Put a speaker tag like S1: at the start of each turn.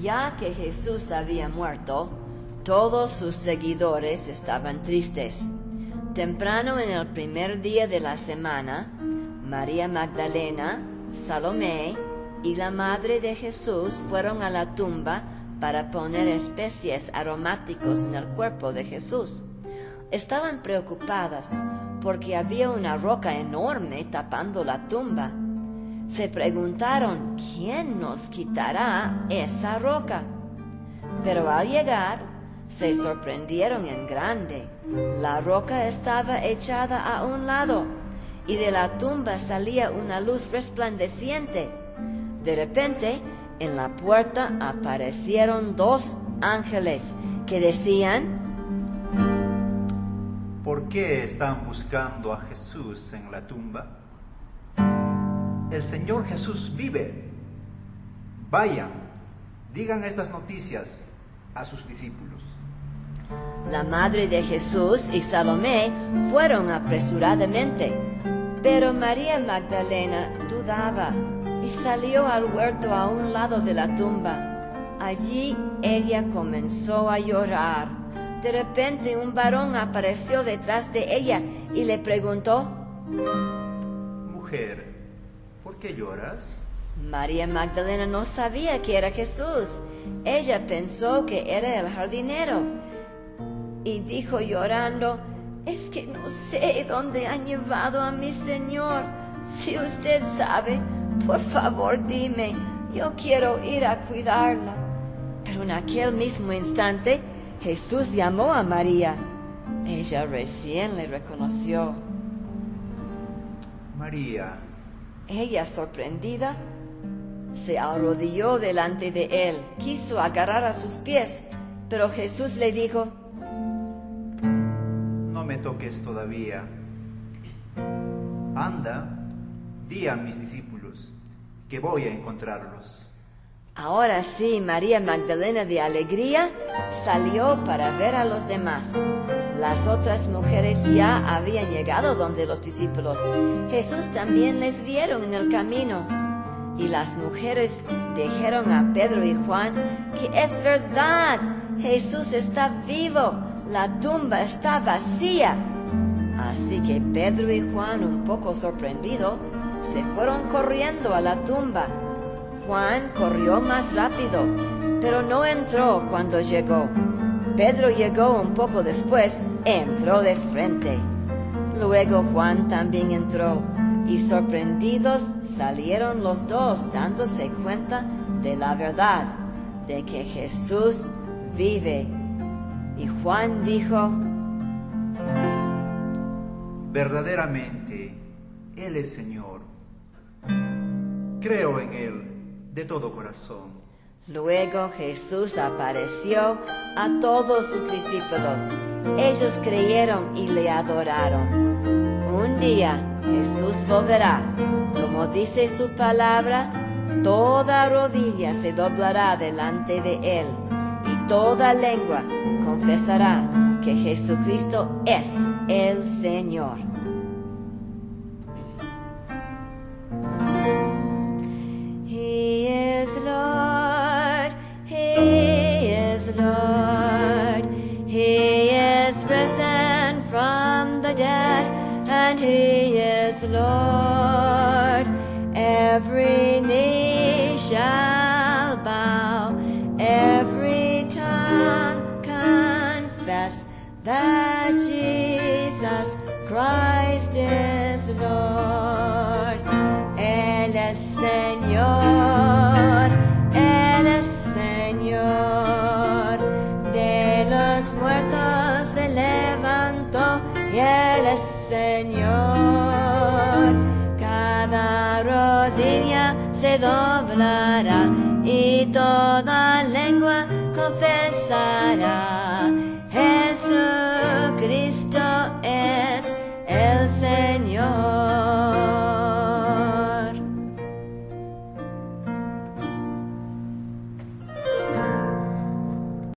S1: Ya que Jesús había muerto, todos sus seguidores estaban tristes. Temprano en el primer día de la semana, María Magdalena, Salomé y la madre de Jesús fueron a la tumba para poner especies aromáticos en el cuerpo de Jesús. Estaban preocupadas porque había una roca enorme tapando la tumba. Se preguntaron, ¿quién nos quitará esa roca? Pero al llegar, se sorprendieron en grande. La roca estaba echada a un lado y de la tumba salía una luz resplandeciente. De repente, en la puerta aparecieron dos ángeles que decían,
S2: ¿Por qué están buscando a Jesús en la tumba? El Señor Jesús vive. Vayan, digan estas noticias a sus discípulos.
S1: La madre de Jesús y Salomé fueron apresuradamente, pero María Magdalena dudaba y salió al huerto a un lado de la tumba. Allí ella comenzó a llorar. De repente un varón apareció detrás de ella y le preguntó,
S2: Mujer, ¿por qué lloras?
S1: María Magdalena no sabía que era Jesús. Ella pensó que era el jardinero y dijo llorando, es que no sé dónde han llevado a mi Señor. Si usted sabe, por favor dime, yo quiero ir a cuidarla. Pero en aquel mismo instante Jesús llamó a María. Ella recién le reconoció.
S2: María,
S1: Ella, sorprendida, se arrodilló delante de él, quiso agarrar a sus pies, pero Jesús le dijo,
S2: no me toques todavía. Anda, di a mis discípulos que voy a encontrarlos.
S1: Ahora sí, María Magdalena de alegría salió para ver a los demás. Las otras mujeres ya habían llegado donde los discípulos. Jesús también les vieron en el camino. Y las mujeres dijeron a Pedro y Juan que es verdad, Jesús está vivo, la tumba está vacía. Así que Pedro y Juan, un poco sorprendidos, se fueron corriendo a la tumba. Juan corrió más rápido, pero no entró cuando llegó. Pedro llegó un poco después, entró de frente. Luego Juan también entró, y sorprendidos salieron los dos dándose cuenta de la verdad, de que Jesús vive. Y Juan dijo,
S2: Verdaderamente, Él es Señor. Creo en Él de todo corazón.
S1: Luego Jesús apareció a todos sus discípulos. Ellos creyeron y le adoraron. Un día Jesús volverá. Como dice su palabra, toda rodilla se doblará delante de Él y toda lengua confesará que Jesucristo es el Señor. He is Lord. Every knee shall bow, every tongue confess that Jesus Christ is Lord. Él Señor, y Él es Señor. Cada rodilla se doblará y toda lengua confesará.